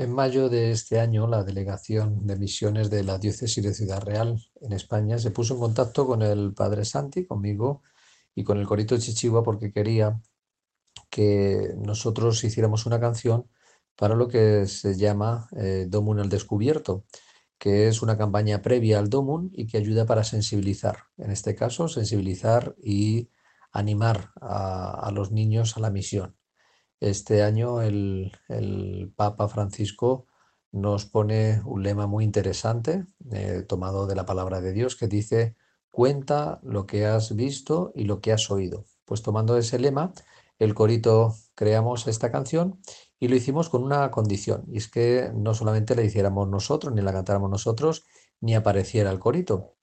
En mayo de este año, la Delegación de Misiones de la Diócesis de Ciudad Real en España se puso en contacto con el Padre Santi, conmigo y con el Corito Chichigua porque quería que nosotros hiciéramos una canción para lo que se llama eh, Domun al Descubierto, que es una campaña previa al Domun y que ayuda para sensibilizar, en este caso, sensibilizar y animar a los niños a la misión. Este año el, Papa Francisco nos pone un lema muy interesante, eh, tomado de la palabra de Dios, que dice, cuenta lo que has visto y lo que has oído. Pues tomando ese lema, el corito creamos esta canción y lo hicimos con una condición, y es que no solamente la hiciéramos nosotros, ni la cantáramos nosotros, ni apareciera el corito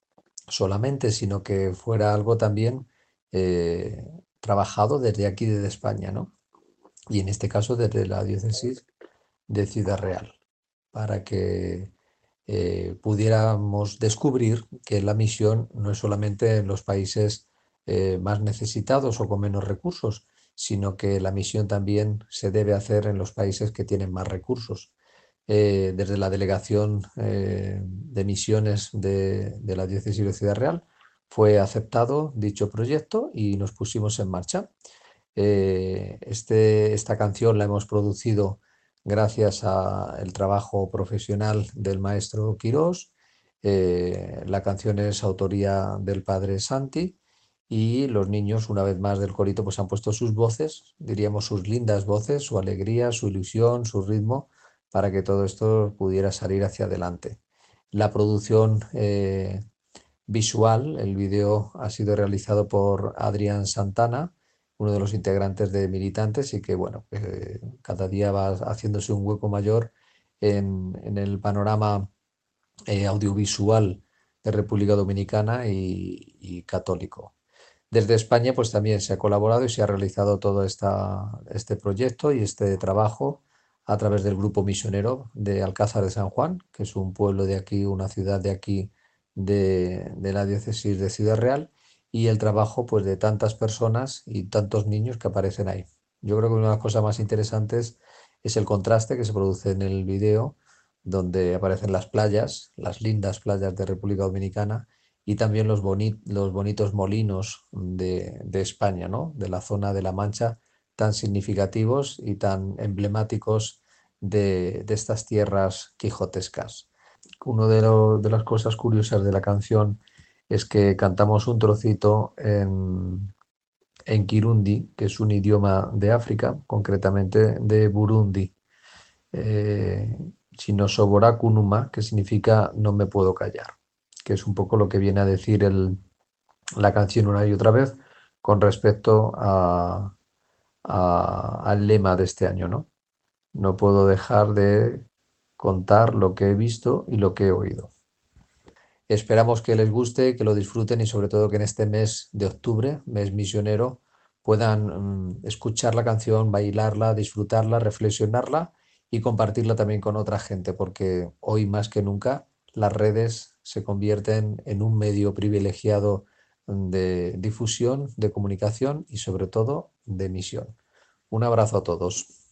solamente, sino que fuera algo también eh, trabajado desde aquí, desde España, ¿no? Y en este caso desde la diócesis de Ciudad Real, para que eh, pudiéramos descubrir que la misión no es solamente en los países eh, más necesitados o con menos recursos, sino que la misión también se debe hacer en los países que tienen más recursos. Eh, desde la delegación de misiones de, de la diócesis de Ciudad Real fue aceptado dicho proyecto y nos pusimos en marcha. Eh, este, esta canción la hemos producido gracias al trabajo profesional del maestro Quirós. Eh, la canción es autoría del padre Santi y los niños, una vez más del corito, pues han puesto sus voces, diríamos sus lindas voces, su alegría, su ilusión, su ritmo, para que todo esto pudiera salir hacia adelante. La producción eh, visual, el vídeo ha sido realizado por Adrián Santana, uno de los integrantes de Militantes y que, bueno, eh, cada día va haciéndose un hueco mayor en, el panorama eh, audiovisual de República Dominicana y, católico. Desde España, pues también se ha colaborado y se ha realizado todo esta, este proyecto y este trabajo a través del grupo misionero de Alcázar de San Juan, que es un pueblo de aquí, una ciudad de aquí, de, de la diócesis de Ciudad Real, y el trabajo pues de tantas personas y tantos niños que aparecen ahí. Yo creo que una de las cosas más interesantes es el contraste que se produce en el video, donde aparecen las playas, las lindas playas de República Dominicana y también los, los bonitos molinos de, España, ¿no? de la zona de La Mancha, tan significativos y tan emblemáticos de, estas tierras quijotescas. Una de, de las cosas curiosas de la canción es que cantamos un trocito en, Kirundi, que es un idioma de África, concretamente de Burundi. Eh, Kunuma, que significa no me puedo callar, que es un poco lo que viene a decir el, la canción una y otra vez con respecto a, al lema de este año, ¿no? No puedo dejar de contar lo que he visto y lo que he oído. Esperamos que les guste, que lo disfruten y sobre todo que en este mes de octubre, mes misionero, puedan mm, escuchar la canción, bailarla, disfrutarla, reflexionarla y compartirla también con otra gente, porque hoy más que nunca las redes se convierten en un medio privilegiado de difusión, de comunicación y sobre todo de misión. Un abrazo a todos.